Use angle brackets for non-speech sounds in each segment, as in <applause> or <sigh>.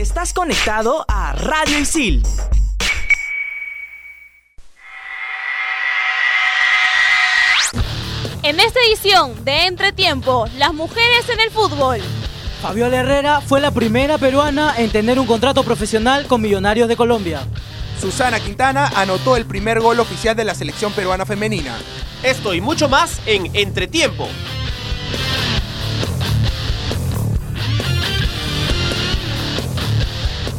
Estás conectado a Radio Isil. En esta edición de Entretiempo, las mujeres en el fútbol. Fabiola Herrera fue la primera peruana en tener un contrato profesional con Millonarios de Colombia. Susana Quintana anotó el primer gol oficial de la selección peruana femenina. Esto y mucho más en Entretiempo.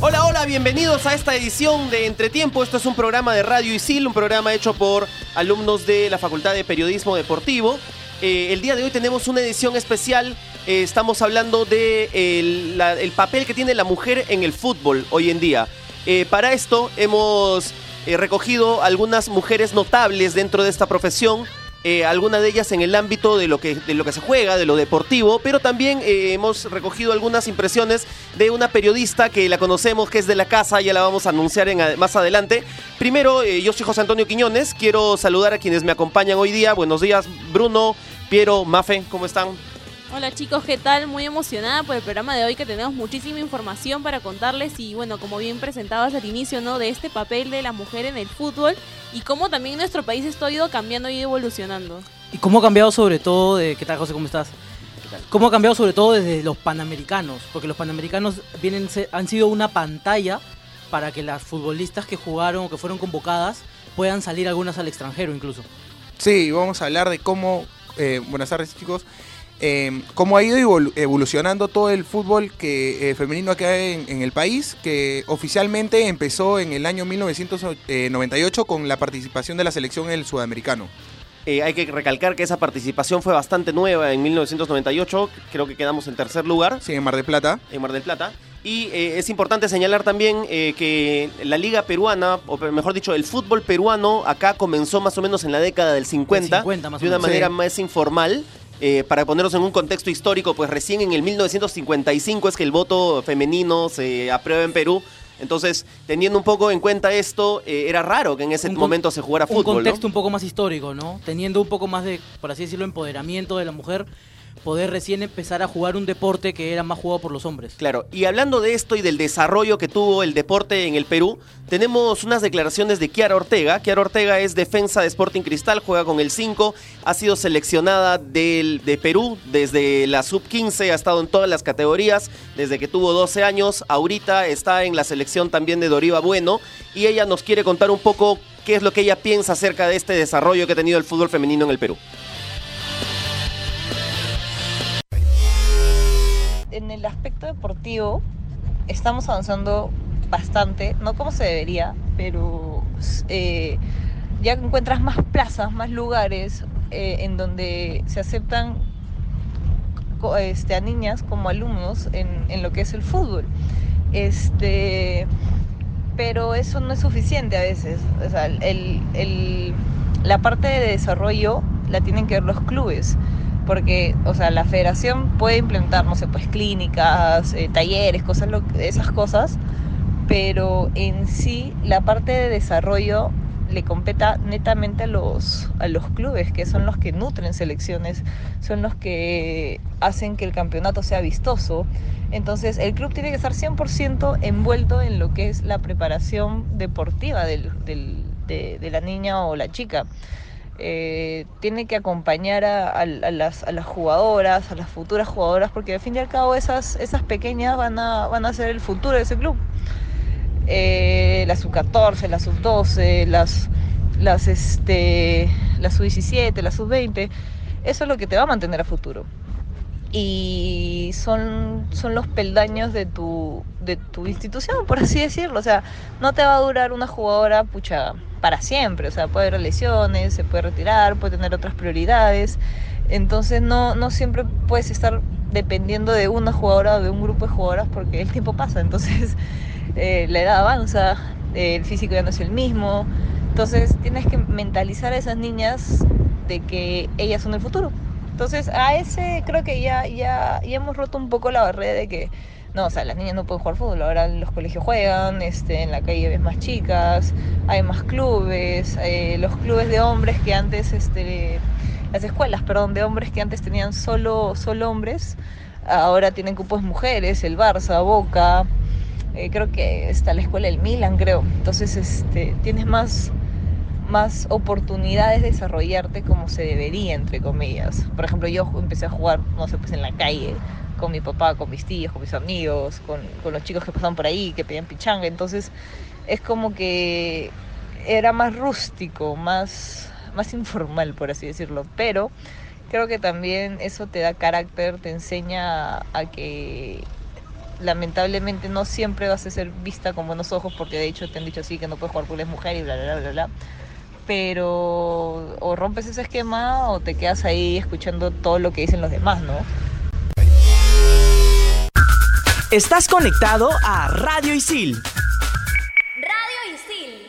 Hola, hola, bienvenidos a esta edición de Entretiempo. Esto es un programa de Radio Isil, un programa hecho por alumnos de la Facultad de Periodismo Deportivo. Eh, el día de hoy tenemos una edición especial. Eh, estamos hablando de el, papel que tiene la mujer en el fútbol hoy en día. Eh, para esto hemos recogido algunas mujeres notables dentro de esta profesión. Eh, algunas de ellas en el ámbito de lo, que, de lo que se juega, de lo deportivo, pero también eh, hemos recogido algunas impresiones de una periodista que la conocemos, que es de la casa, ya la vamos a anunciar en más adelante. Primero, eh, yo soy José Antonio Quiñones, quiero saludar a quienes me acompañan hoy día. Buenos días, Bruno, Piero, Mafe, ¿cómo están? Hola chicos, ¿qué tal? Muy emocionada por el programa de hoy que tenemos muchísima información para contarles y bueno, como bien presentabas al inicio, ¿no? De este papel de la mujer en el fútbol y cómo también nuestro país esto ha ido cambiando y evolucionando. ¿Y cómo ha cambiado sobre todo de... ¿Qué tal, José? ¿Cómo estás? ¿Cómo ha cambiado sobre todo desde los panamericanos? Porque los panamericanos vienen, han sido una pantalla para que las futbolistas que jugaron o que fueron convocadas puedan salir algunas al extranjero incluso. Sí, vamos a hablar de cómo, eh, buenas tardes chicos, eh, cómo ha ido evolu- evolucionando todo el fútbol que, eh, femenino acá en, en el país, que oficialmente empezó en el año 1998 con la participación de la selección en el sudamericano. Eh, hay que recalcar que esa participación fue bastante nueva en 1998, creo que quedamos en tercer lugar. Sí, en Mar del Plata. en Mar del Plata. Y eh, es importante señalar también eh, que la liga peruana, o mejor dicho, el fútbol peruano acá comenzó más o menos en la década del 50, 50 más o de una menos. manera Sí. más informal. Eh, para ponernos en un contexto histórico, pues recién en el 1955 es que el voto femenino se aprueba en Perú. Entonces, teniendo un poco en cuenta esto, eh, era raro que en ese Un momento se jugara un fútbol. ¿no? contexto un poco más histórico, ¿no? Teniendo un poco más de, por así decirlo, empoderamiento de la mujer, poder recién empezar a jugar un deporte que era más jugado por los hombres. Claro, y hablando de esto y del desarrollo que tuvo el deporte en el Perú, tenemos unas declaraciones de Kiara Ortega. Kiara Ortega es defensa de Sporting Cristal, juega con el 5, ha sido seleccionada del, de Perú desde la sub-15, ha estado en todas las categorías desde que tuvo 12 años, ahorita está en la selección también de Doriva Bueno y ella nos quiere contar un poco qué es lo que ella piensa acerca de este desarrollo que ha tenido el fútbol femenino en el Perú. En el aspecto deportivo estamos avanzando bastante, no como se debería, pero eh, ya encuentras más plazas, más lugares eh, en donde se aceptan este, a niñas como alumnos en, en lo que es el fútbol. Este, pero eso no es suficiente a veces. O sea, el- el- la parte de desarrollo la tienen que ver los clubes porque, o sea, la federación puede implementar, pues clínicas, eh, talleres, cosas, lo- esas cosas, pero en sí la parte de desarrollo le competa netamente a los, a los clubes, que son los que nutren selecciones, son los que hacen que el campeonato sea vistoso. Entonces, el club tiene que estar 100% envuelto en lo que es la preparación deportiva de, de la niña o la chica eh, tiene que acompañar a, las jugadoras, a las futuras jugadoras, porque al fin y al cabo esas, esas pequeñas van a, van a ser el futuro de ese club. Eh, la sub-14, la sub-12, las, las, este, la sub-17, la sub-20, eso es lo que te va a mantener a futuro. Y son, son los peldaños de tu, de tu institución, por así decirlo. O sea, no te va a durar una jugadora, pucha, para siempre. O sea, puede haber lesiones, se puede retirar, puede tener otras prioridades. Entonces no, no siempre puedes estar dependiendo de una jugadora o de un grupo de jugadoras porque el tiempo pasa. Entonces <laughs> eh, la edad avanza, eh, el físico ya no es el mismo. Entonces tienes que mentalizar a esas niñas de que ellas son el futuro. Entonces a ese creo que ya, ya, ya hemos roto un poco la barrera de que no, o sea, las niñas no pueden jugar fútbol, ahora los colegios juegan, este, en la calle ves más chicas, hay más clubes, eh, los clubes de hombres que antes, este, las escuelas, perdón, de hombres que antes tenían solo, solo hombres, ahora tienen cupos mujeres, el Barça, Boca, Eh, creo que está la escuela del Milan, creo. Entonces, este, tienes más, más oportunidades de desarrollarte como se debería, entre comillas. Por ejemplo, yo empecé a jugar, no sé, pues en la calle, con mi papá, con mis tíos, con mis amigos, con, con los chicos que pasaban por ahí, que pedían pichanga. Entonces, es como que era más rústico, más, más informal, por así decirlo. Pero creo que también eso te da carácter, te enseña a que lamentablemente no siempre vas a ser vista con buenos ojos porque de hecho te han dicho así que no puedes jugar porque eres mujer y bla bla bla bla pero o rompes ese esquema o te quedas ahí escuchando todo lo que dicen los demás, ¿no? Estás conectado a Radio Isil. Radio Isil.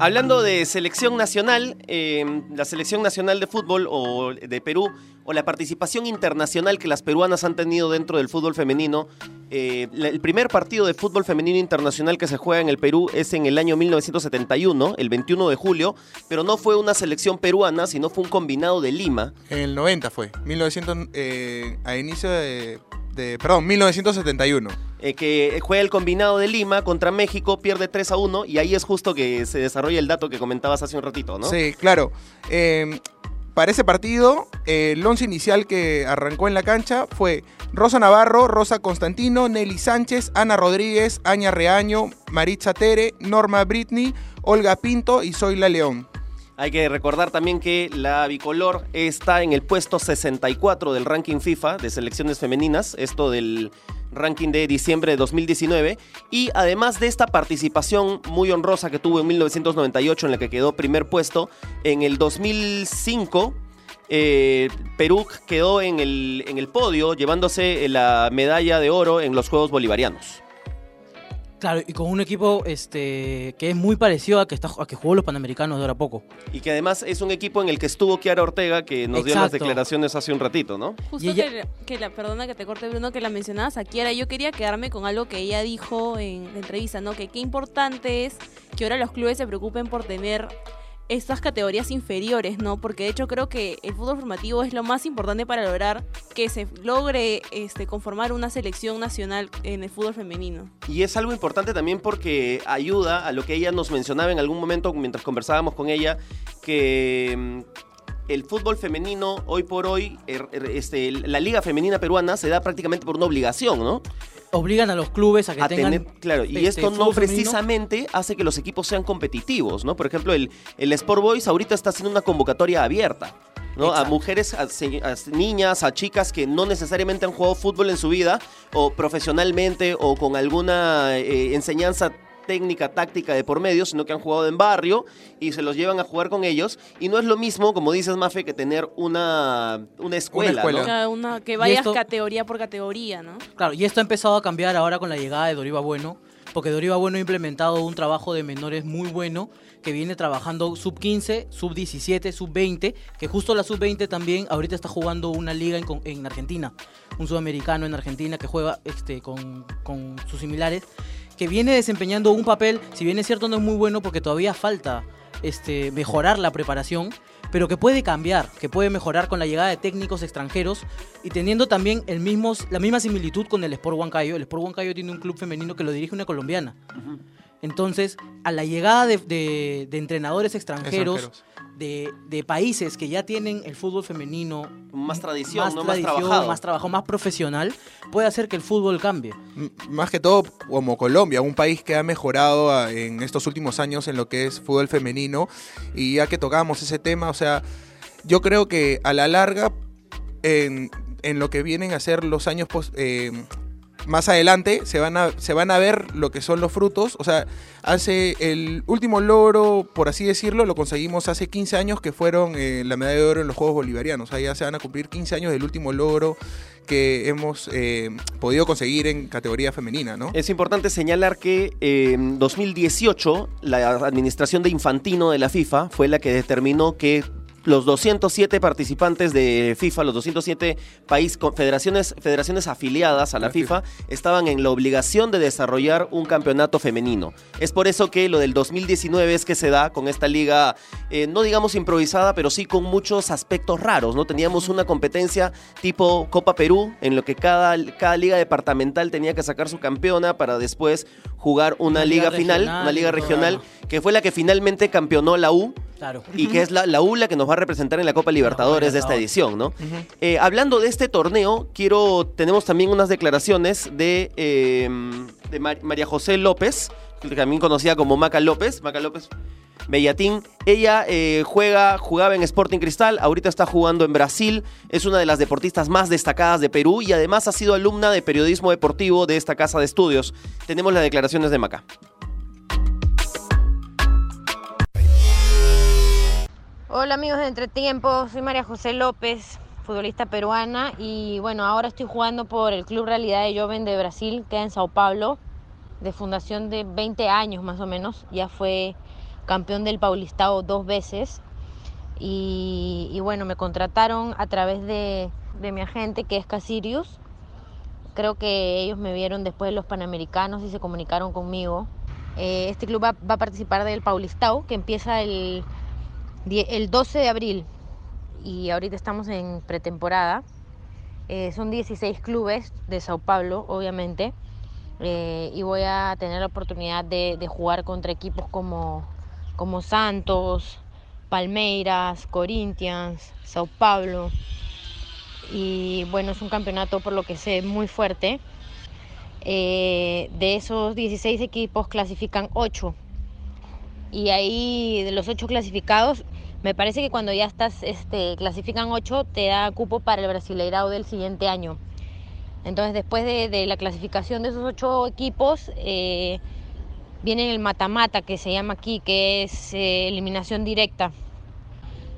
Hablando de selección nacional, eh, la selección nacional de fútbol o de Perú o la participación internacional que las peruanas han tenido dentro del fútbol femenino, eh, la- el primer partido de fútbol femenino internacional que se juega en el Perú es en el año 1971, el 21 de julio, pero no fue una selección peruana, sino fue un combinado de Lima. En el 90 fue, 1900, eh, a inicio de, de- perdón, 1971. eh, que juega el combinado de Lima contra México, pierde 3 a 1 y ahí es justo que se desarrolla el dato que comentabas hace un ratito, ¿no? Sí, claro. Para ese partido, el once inicial que arrancó en la cancha fue Rosa Navarro, Rosa Constantino, Nelly Sánchez, Ana Rodríguez, Aña Reaño, Maritza Tere, Norma Britney, Olga Pinto y Zoila León. Hay que recordar también que la bicolor está en el puesto 64 del ranking FIFA de selecciones femeninas, esto del ranking de diciembre de 2019, y además de esta participación muy honrosa que tuvo en 1998 en la que quedó primer puesto, en el 2005 eh, Perú quedó en el, en el podio llevándose la medalla de oro en los Juegos Bolivarianos. Claro, y con un equipo este que es muy parecido a que, está, a que jugó los Panamericanos de ahora a poco. Y que además es un equipo en el que estuvo Kiara Ortega, que nos dio las declaraciones hace un ratito, ¿no? Justo ella- que, que la, perdona que te corte Bruno, que la mencionabas a Kiara, yo quería quedarme con algo que ella dijo en la entrevista, ¿no? Que qué importante es que ahora los clubes se preocupen por tener estas categorías inferiores, ¿no? Porque de hecho creo que el fútbol formativo es lo más importante para lograr que se logre este, conformar una selección nacional en el fútbol femenino. Y es algo importante también porque ayuda a lo que ella nos mencionaba en algún momento mientras conversábamos con ella, que mm, el fútbol femenino hoy por hoy, er- er- este, la liga femenina peruana se da prácticamente por una obligación, ¿no? Obligan a los clubes a que a tengan tener, claro, y este, esto no femenino. precisamente hace que los equipos sean competitivos, ¿no? Por ejemplo, el, el Sport Boys ahorita está haciendo una convocatoria abierta. ¿no? A mujeres, a, a niñas, a chicas que no necesariamente han jugado fútbol en su vida, o profesionalmente, o con alguna eh, enseñanza técnica, táctica de por medio, sino que han jugado en barrio y se los llevan a jugar con ellos. Y no es lo mismo, como dices, Mafe, que tener una, una escuela. escuela. ¿no? Una, que vayas esto- categoría por categoría, ¿no? Claro, y esto ha empezado a cambiar ahora con la llegada de Doriva Bueno, porque Doriva Bueno ha implementado un trabajo de menores muy bueno, que viene trabajando sub 15, sub 17, sub 20, que justo la sub 20 también ahorita está jugando una liga en, en Argentina, un sudamericano en Argentina que juega este, con, con sus similares, que viene desempeñando un papel, si bien es cierto no es muy bueno porque todavía falta este, mejorar la preparación, pero que puede cambiar, que puede mejorar con la llegada de técnicos extranjeros y teniendo también el mismo, la misma similitud con el Sport Huancayo. El Sport Huancayo tiene un club femenino que lo dirige una colombiana. Entonces, a la llegada de, de- de entrenadores extranjeros, Extranjeros. De, de países que ya tienen el fútbol femenino Más tradición, más ¿no? Más tradición, trabajado. más trabajo, más profesional, puede hacer que el fútbol cambie. M- Más que todo como Colombia, un país que ha mejorado ah, en estos últimos años en lo que es fútbol femenino. Y ya que tocamos ese tema, o sea, yo creo que a la larga, en, en lo que vienen a ser los años pos- eh, más adelante, se van, a, se van a ver lo que son los frutos. O sea, hace el último logro, por así decirlo, lo conseguimos hace 15 años, que fueron eh, la medalla de oro en los Juegos Bolivarianos. O sea, ya se van a cumplir 15 años del último logro que hemos eh, podido conseguir en categoría femenina, ¿no? Es importante señalar que eh, en 2018 la administración de Infantino de la FIFA fue la que determinó que los 207 participantes de FIFA, los 207 país, con- federaciones, federaciones afiliadas a la La FIFA, estaban en la obligación de desarrollar un campeonato femenino. Es por eso que lo del 2019 es que se da con esta liga, eh, no digamos improvisada, pero sí con muchos aspectos raros, ¿no? Teníamos una competencia tipo Copa Perú, en lo que cada, cada liga departamental tenía que sacar su campeona para después jugar una, Una liga, liga final, regional una liga regional, que fue la que finalmente campeonó la U Claro. y que es la, la U la que nos va a representar en la Copa Libertadores de esta edición, ¿no? Eh, hablando de este torneo, quiero tenemos también unas declaraciones de, eh, de Mar- María José López, que también conocida como Maca López, Maca López Bellatín. Ella eh, juega, jugaba en Sporting Cristal, ahorita está jugando en Brasil, es una de las deportistas más destacadas de Perú y además ha sido alumna de periodismo deportivo de esta casa de estudios. Tenemos las declaraciones de Maca. Hola amigos de Entretiempo, soy María José López, futbolista peruana y bueno, ahora estoy jugando por el Club Realidad de Joven de Brasil, queda en Sao Paulo, de fundación de 20 años más o menos, ya fue campeón del Paulistao dos veces. Y, bueno, me contrataron a través de, de mi agente que es Casirius, creo que ellos me vieron después de los Panamericanos y se comunicaron conmigo. Eh, este club va, va a participar del Paulistao que empieza el el 12 de abril y ahorita estamos en pretemporada. Eh, son 16 clubes de Sao Paulo, obviamente, eh, y voy a tener la oportunidad de, jugar contra equipos como, como Santos, Palmeiras, Corinthians, Sao Paulo. Y bueno, es un campeonato por lo que sé muy fuerte. Eh, de esos 16 equipos clasifican 8 y ahí de los ocho clasificados, me parece que cuando ya estás, este, clasifican ocho, te da cupo para el Brasileirao del siguiente año. Entonces, después de, de la clasificación de esos ocho equipos, eh, viene el mata-mata, que se llama aquí, que es eh, eliminación directa.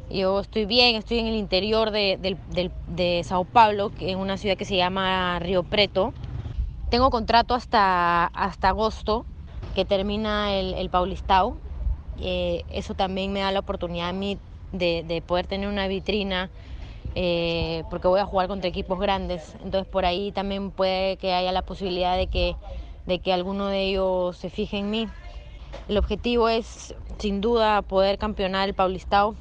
Yo estoy bien, estoy en el interior de, del- de Sao Paulo, que es una ciudad que se llama Río Preto. Tengo contrato hasta, hasta agosto, que termina el, el Paulistao. Eh, eso también me da la oportunidad a mí de, de poder tener una vitrina, eh, porque voy a jugar contra equipos grandes. Entonces por ahí también puede que haya la posibilidad de que, de que alguno de ellos se fije en mí. El objetivo es sin duda poder campeonar el Paulistao.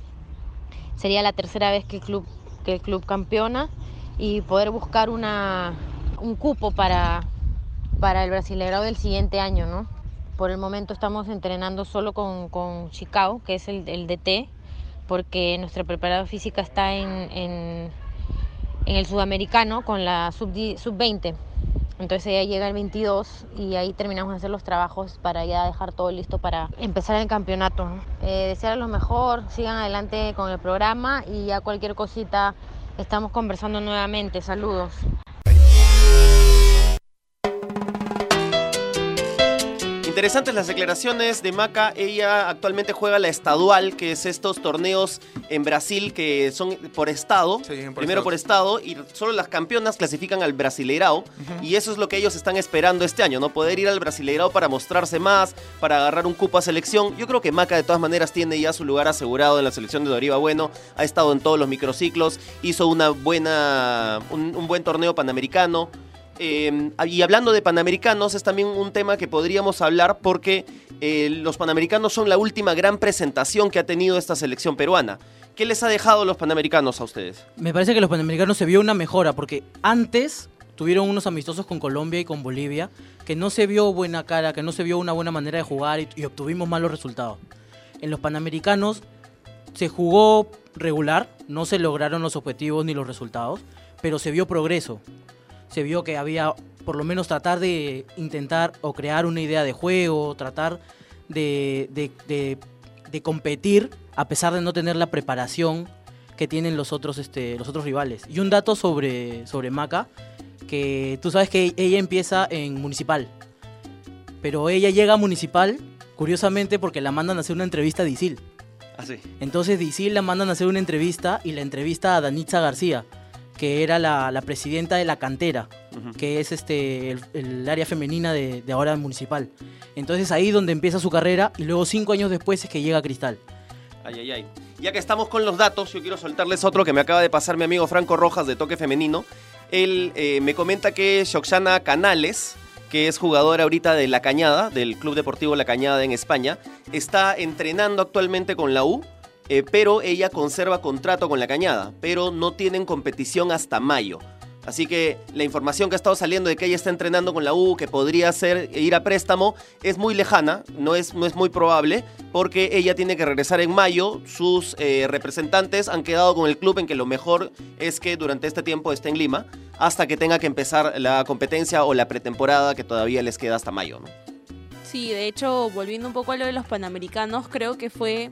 Sería la tercera vez que el club, que el club campeona y poder buscar una, un cupo para, para el Brasileirao del siguiente año, ¿no? Por el momento estamos entrenando solo con, con Chicago, que es el, DT, porque nuestra preparada física está en, el sudamericano con la sub-di- sub-20. Entonces ella llega el 22 y ahí terminamos de hacer los trabajos para ya dejar todo listo para empezar el campeonato. ¿no? Eh, desearles lo mejor, sigan adelante con el programa y ya cualquier cosita estamos conversando nuevamente. Saludos. Interesantes las declaraciones de Maca. Ella actualmente juega la estadual, que es estos torneos en Brasil que son por estado. Sí, por primero estado. por estado y solo las campeonas clasifican al Brasileirao. Y eso es lo que ellos están esperando este año, ¿no? Poder ir al Brasileirao para mostrarse más, para agarrar un cupo a selección. Yo creo que Maca de todas maneras tiene ya su lugar asegurado en la selección de Doriva Bueno. Ha estado en todos los microciclos, hizo una buena, un, un buen torneo panamericano. Eh, y hablando de panamericanos, es también un tema que podríamos hablar porque eh, los panamericanos son la última gran presentación que ha tenido esta selección peruana. ¿Qué les ha dejado los panamericanos a ustedes? Me parece que los panamericanos se vio una mejora porque antes tuvieron unos amistosos con Colombia y con Bolivia que no se vio buena cara, que no se vio una buena manera de jugar y, y obtuvimos malos resultados. En los panamericanos se jugó regular, no se lograron los objetivos ni los resultados, pero se vio progreso. Se vio que había por lo menos tratar de intentar o crear una idea de juego, tratar de, de- de- de competir a pesar de no tener la preparación que tienen los otros, este, los otros rivales. Y un dato sobre, sobre Maca, que tú sabes que ella empieza en Municipal, pero ella llega a Municipal, curiosamente, porque la mandan a hacer una entrevista a Isil. Así. Entonces Isil la mandan a hacer una entrevista y la entrevista a Danitza García, que era la, la presidenta de la cantera, que es este el, el área femenina de, de ahora municipal. Entonces ahí donde empieza su carrera y luego cinco años después es que llega a Cristal. Ay, ay, ay. Ya que estamos con los datos, yo quiero soltarles otro que me acaba de pasar mi amigo Franco Rojas de Toque Femenino. Él eh, me comenta que Shoxana Canales, que es jugadora ahorita de La Cañada, del Club Deportivo La Cañada en España, está entrenando actualmente con la U, eh, pero ella conserva contrato con La Cañada, pero no tienen competición hasta mayo. Así que la información que ha estado saliendo de que ella está entrenando con la U, que podría ser ir a préstamo, es muy lejana, no es, no es muy probable, porque ella tiene que regresar en mayo. Sus eh, representantes han quedado con el club en que lo mejor es que durante este tiempo esté en Lima, hasta que tenga que empezar la competencia o la pretemporada que todavía les queda hasta mayo. Sí, de hecho, volviendo un poco a lo de los panamericanos, creo que fue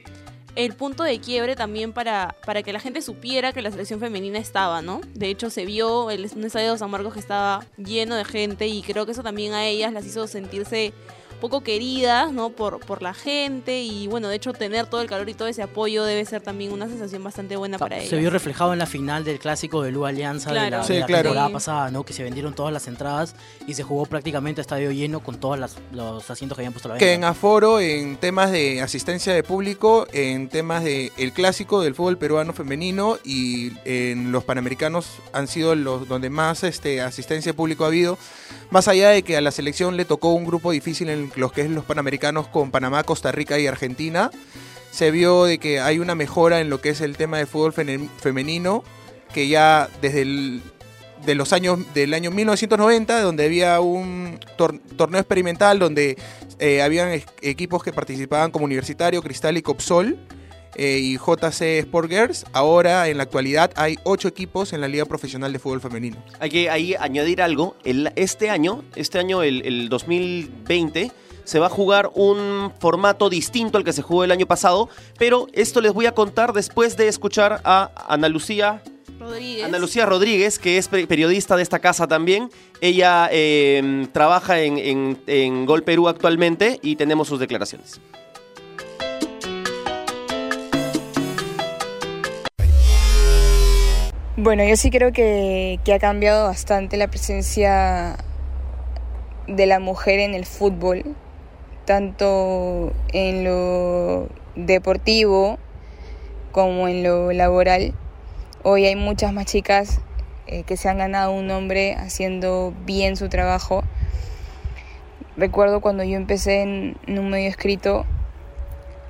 el punto de quiebre también para, para que la gente supiera que la selección femenina estaba, ¿no? De hecho, se vio el un estadio de San Marcos que estaba lleno de gente y creo que eso también a ellas las hizo sentirse poco queridas, ¿no? Por, por la gente y bueno, de hecho tener todo el calor y todo ese apoyo debe ser también una sensación bastante buena para ellas. Se vio reflejado en la final del clásico de Lu Alianza de la, Sí, de la claro. temporada Sí. pasada, ¿no? Que se vendieron todas las entradas y se jugó prácticamente a estadio lleno con todos las- los asientos que habían puesto a la Que en venta. aforo, en temas de asistencia de público, en temas de el clásico del fútbol peruano femenino y en los panamericanos han sido los donde más este, asistencia de público ha habido. Más allá de que a la selección le tocó un grupo difícil en los que es los panamericanos con Panamá, Costa Rica y Argentina, se vio de que hay una mejora en lo que es el tema de fútbol femenino, que ya desde el de los años del año 1990, donde había un tor- torneo experimental donde eh, habían equipos que participaban como Universitario, Cristal y Copsol eh, y JC Sport Girls. Ahora, en la actualidad, hay ocho equipos en la Liga Profesional de Fútbol Femenino. Hay que ahí añadir algo. El- este año, este año, el, el 2020, se va a jugar un formato distinto al que se jugó el año pasado, pero esto les voy a contar después de escuchar a Ana Lucía Rodríguez. Ana Lucía Rodríguez, que es pe- periodista de esta casa también. Ella eh, trabaja en, en- en Gol Perú actualmente y tenemos sus declaraciones. Bueno, yo sí creo que, que ha cambiado bastante la presencia de la mujer en el fútbol, tanto en lo deportivo como en lo laboral. Hoy hay muchas más chicas eh, que se han ganado un nombre haciendo bien su trabajo. Recuerdo cuando yo empecé en, un medio escrito,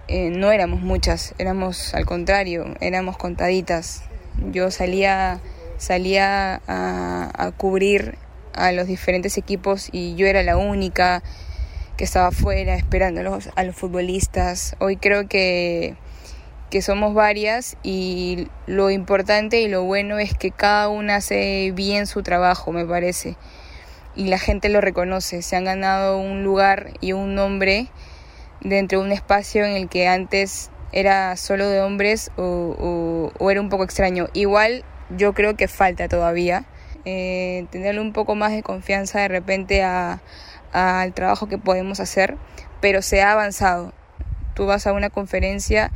eh, no éramos muchas, éramos al contrario, éramos contaditas. Yo salía, salía a, cubrir a los diferentes equipos y yo era la única que estaba afuera esperando a los, a los futbolistas. Hoy creo que, que somos varias y lo importante y lo bueno es que cada una hace bien su trabajo, me parece. Y la gente lo reconoce, se han ganado un lugar y un nombre dentro de un espacio en el que antes era solo de hombres o, era un poco extraño. Igual yo creo que falta todavía eh, tenerle un poco más de confianza de repente al trabajo que podemos hacer, pero se ha avanzado. Tú vas a una conferencia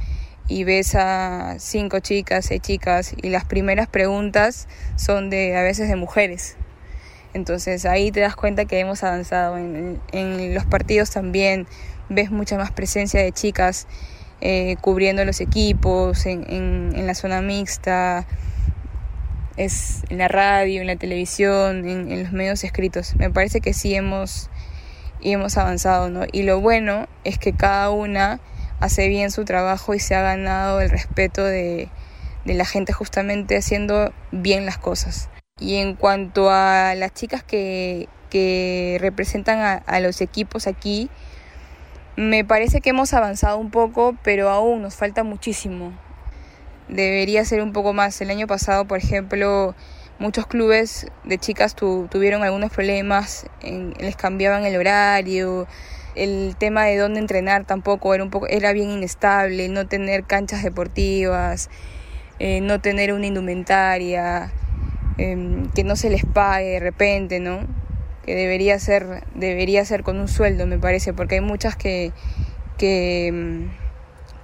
y ves a cinco chicas, seis chicas y las primeras preguntas son de a veces de mujeres. Entonces ahí te das cuenta que hemos avanzado. En los partidos también ves mucha más presencia de chicas eh, cubriendo los equipos, en, en- la zona mixta, es en la radio, en la televisión, en, los medios escritos. Me parece que sí hemos, hemos avanzado, ¿no? Y lo bueno es que cada una hace bien su trabajo y se ha ganado el respeto de, de la gente justamente haciendo bien las cosas. Y en cuanto a las chicas que, que representan a los equipos aquí, me parece que hemos avanzado un poco, pero aún nos falta muchísimo. Debería ser un poco más. El año pasado, por ejemplo, muchos clubes de chicas tu- tuvieron algunos problemas, en- les cambiaban el horario, el tema de dónde entrenar tampoco era un poco era bien inestable, no tener canchas deportivas, eh, no tener una indumentaria, em, que no se les pague de repente, ¿no? Que debería ser debería ser con un sueldo, me parece, porque hay muchas que que, em,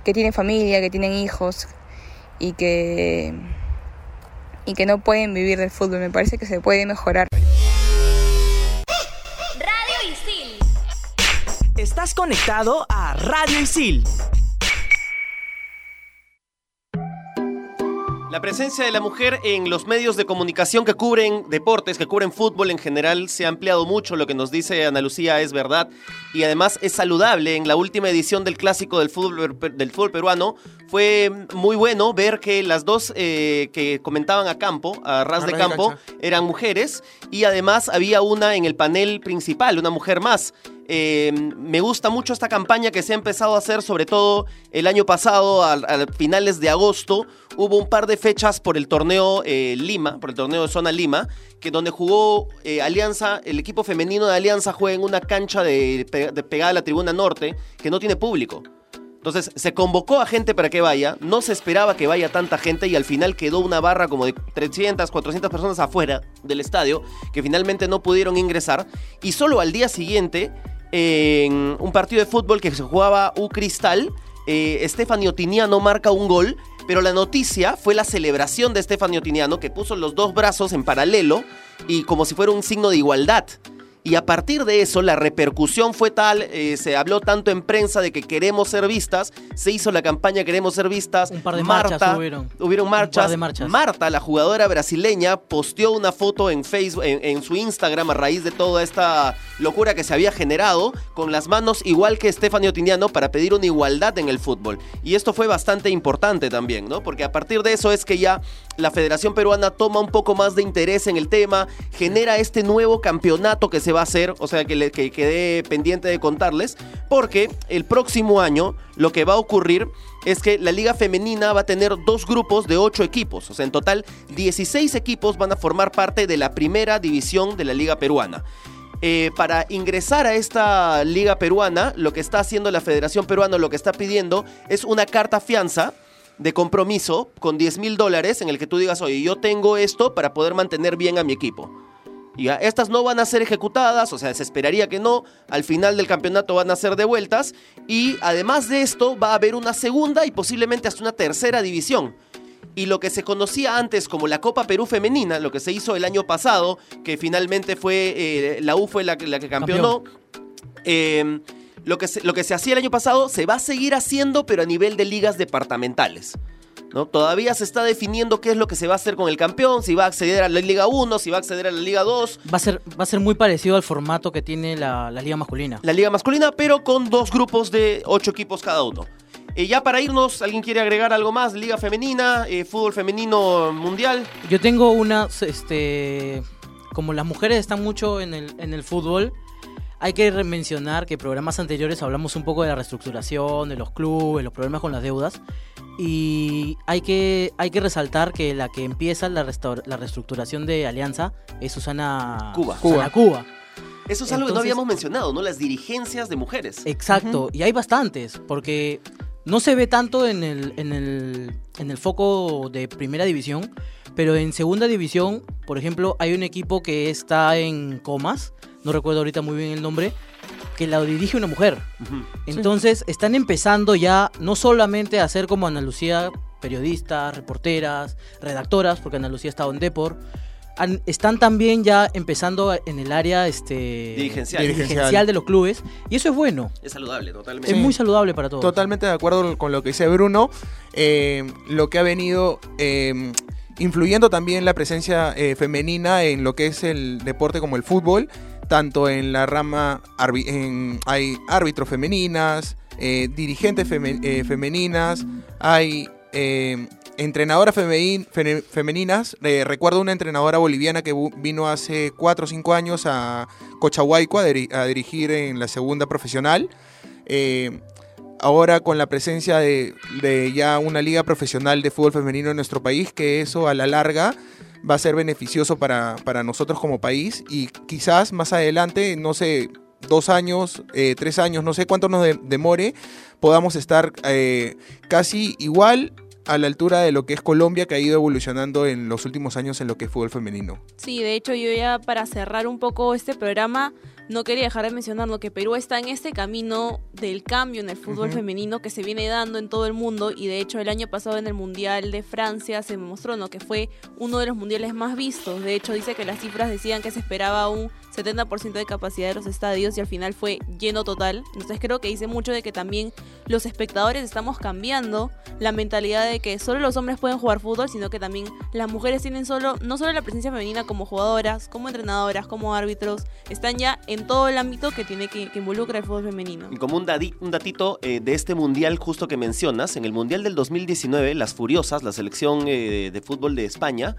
que tienen familia, que tienen hijos y que y que no pueden vivir del fútbol. Me parece que se puede mejorar. Radio Isil. Estás conectado a Radio Isil. La presencia de la mujer en los medios de comunicación que cubren deportes, que cubren fútbol en general, se ha ampliado mucho. Lo que nos dice Ana Lucía es verdad. Y además es saludable. En la última edición del clásico del fútbol, del fútbol peruano fue muy bueno ver que las dos eh, que comentaban a campo, a ras A de campo, cancha. eran mujeres. Y además había una en el panel principal, una mujer más. Eh, me gusta mucho esta campaña que se ha empezado a hacer, sobre todo el año pasado, a, finales de agosto. Hubo un par de fechas por el torneo eh, Lima, por el torneo de Zona Lima, que donde jugó eh, Alianza, el equipo femenino de Alianza juega en una cancha de, de pegada a la tribuna norte que no tiene público. Entonces se convocó a gente para que vaya, no se esperaba que vaya tanta gente y al final quedó una barra como de 300, 400 personas afuera del estadio que finalmente no pudieron ingresar y solo al día siguiente en un partido de fútbol que se jugaba U Cristal, eh, Otiniano marca un gol, pero la noticia fue la celebración de Stephanie Otiniano que puso los dos brazos en paralelo y como si fuera un signo de igualdad. Y a partir de eso, la repercusión fue tal, eh, se habló tanto en prensa de que queremos ser vistas, se hizo la campaña Queremos ser vistas. Un par de Marta, marchas hubieron. Hubieron Un par marchas. de marchas. Marta, la jugadora brasileña, posteó una foto en Facebook, en, en su Instagram a raíz de toda esta locura que se había generado, con las manos igual que Stephanie Otiniano para pedir una igualdad en el fútbol. Y esto fue bastante importante también, ¿no? Porque a partir de eso es que ya la Federación Peruana toma un poco más de interés en el tema, genera este nuevo campeonato que se va a hacer, o sea, que, le, que quedé pendiente de contarles, porque el próximo año lo que va a ocurrir es que la liga femenina va a tener dos grupos de ocho equipos, o sea, en total 16 equipos van a formar parte de la primera división de la liga peruana. Eh, para ingresar a esta liga peruana, lo que está haciendo la Federación Peruana, lo que está pidiendo es una carta fianza de compromiso con 10 mil dólares en el que tú digas, oye, yo tengo esto para poder mantener bien a mi equipo. Y ya, estas no van a ser ejecutadas, o sea, se esperaría que no. Al final del campeonato van a ser devueltas. Y además de esto, va a haber una segunda y posiblemente hasta una tercera división. Y lo que se conocía antes como la Copa Perú Femenina, lo que se hizo el año pasado, que finalmente fue eh, la U fue la, que- la que campeonó. eh, lo, que se, lo que se hacía el año pasado se va a seguir haciendo, pero a nivel de ligas departamentales. ¿no? Todavía se está definiendo qué es lo que se va a hacer con el campeón, si va a acceder a la Liga 1, si va a acceder a la Liga 2, Va a ser, va a ser muy parecido al formato que tiene la, la liga masculina. la Liga masculina, pero con dos grupos de ocho equipos cada uno. Eh, ya para irnos, ¿alguien quiere agregar algo más? Liga femenina, eh, fútbol femenino mundial. Yo tengo unas, este, como las mujeres están mucho en el, en el fútbol, hay que mencionar que en programas anteriores hablamos un poco de la reestructuración, de los clubes, los problemas con las deudas. Y hay que, hay que resaltar que la que empieza la, la reestructuración de Alianza es Susana Cuba. Susana Cuba. Eso es algo que no Entonces- habíamos mencionado, ¿no? Las dirigencias de mujeres. Exacto, y hay bastantes, porque no se ve tanto en el, en el, en el foco de primera división, pero en segunda división, por ejemplo, hay un equipo que está en comas, no recuerdo ahorita muy bien el nombre, que la dirige una mujer. Entonces están empezando ya no solamente a ser como Ana Lucía, periodistas, reporteras, redactoras, porque Ana Lucía ha estado en Depor. están también ya empezando en el área este, Dirigencial. dirigencial de los clubes. Y eso es bueno. Es saludable, totalmente. Es muy saludable para todos. Totalmente de acuerdo con lo que dice Bruno. Eh, lo que ha venido eh, influyendo también la presencia eh, femenina en lo que es el deporte como el fútbol, tanto en la rama, en- hay árbitros femeninas, eh, dirigentes eh, femeninas, hay eh, entrenadoras femeninas. Recuerdo una entrenadora boliviana que vino hace 4 o 5 años a Cochahuayco a, a dirigir en la segunda profesional. Eh, ahora con la presencia de, de ya una liga profesional de fútbol femenino en nuestro país, que eso a la larga va a ser beneficioso para, para nosotros como país y quizás más adelante, no sé, dos años, eh, tres años, no sé cuánto nos de- demore, podamos estar eh, casi igual a la altura de lo que es Colombia, que ha ido evolucionando en los últimos años en lo que es fútbol femenino. Sí, de hecho yo ya para cerrar un poco este programa no quería dejar de mencionar lo que Perú está en este camino del cambio en el fútbol femenino que se viene dando en todo el mundo y de hecho el año pasado en el Mundial de Francia se mostró ¿no? que fue uno de los mundiales más vistos. De hecho dice que las cifras decían que se esperaba un 70% de capacidad de los estadios y al final fue lleno total. Entonces creo que dice mucho de que también los espectadores estamos cambiando la mentalidad de que solo los hombres pueden jugar fútbol, sino que también las mujeres tienen solo, no solo la presencia femenina como jugadoras, como entrenadoras, como árbitros, están ya en todo el ámbito que tiene que, que involucra el fútbol femenino. Y como un, dadi- un datito eh, de este mundial justo que mencionas, en el mundial del 2019, las Furiosas, la selección eh, de fútbol de España,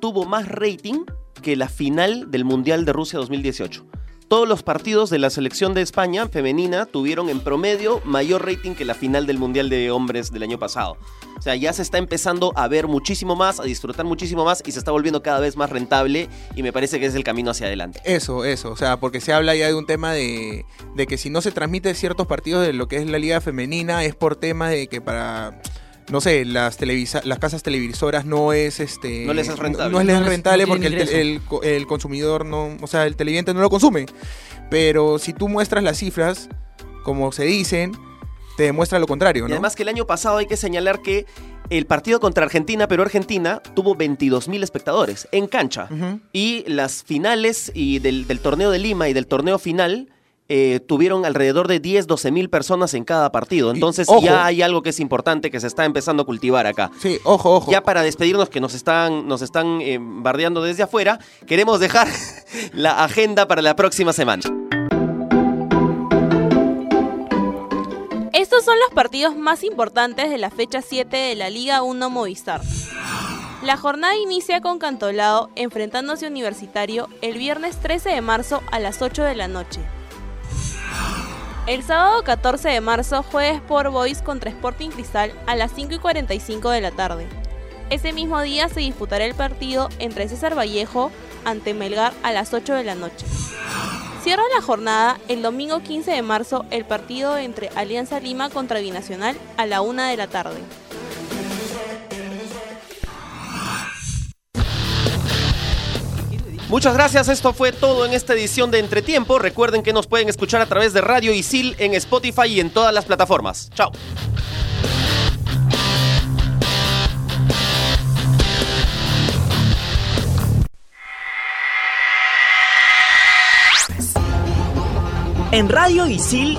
tuvo más rating que la final del mundial de Rusia 2018. Todos los partidos de la selección de España femenina tuvieron en promedio mayor rating que la final del mundial de hombres del año pasado. O sea, ya se está empezando a ver muchísimo más, a disfrutar muchísimo más y se está volviendo cada vez más rentable y me parece que es el camino hacia adelante. Eso, eso, o sea, porque se habla ya de un tema de, que si no se transmite ciertos partidos de lo que es la liga femenina es por tema de que para no sé, las televisa las casas televisoras no es este No les es rentable. No, les es rentable no porque el, el co- el consumidor no, o sea, el televidente no lo consume. Pero si tú muestras las cifras como se dicen, te demuestra lo contrario, Y ¿no? además que el año pasado hay que señalar que el partido contra Argentina, pero Argentina, tuvo 22.000 espectadores en cancha. Y las finales y del, del torneo de Lima y del torneo final eh, tuvieron alrededor de 10, 12 mil personas en cada partido. Entonces ojo. ya hay algo que es importante que se está empezando a cultivar acá. Sí, ojo, ojo. Ya para despedirnos, que nos están, nos están eh, bardeando desde afuera, queremos dejar <laughs> la agenda para la próxima semana. Estos son los partidos más importantes de la fecha 7 de la Liga 1 Movistar. La jornada inicia con Cantolao enfrentándose a Universitario el viernes 13 de marzo a las 8 de la noche. El sábado 14 de marzo juega Sport Boys contra Sporting Cristal a las 5 y 45 de la tarde. Ese mismo día se disputará el partido entre César Vallejo ante Melgar a las 8 de la noche. Cierra la jornada el domingo 15 de marzo el partido entre Alianza Lima contra Binacional a la 1 de la tarde. Muchas gracias, esto fue todo en esta edición de Entretiempo. Recuerden que nos pueden escuchar a través de Radio Isil en Spotify y en todas las plataformas. Chao. En Radio Isil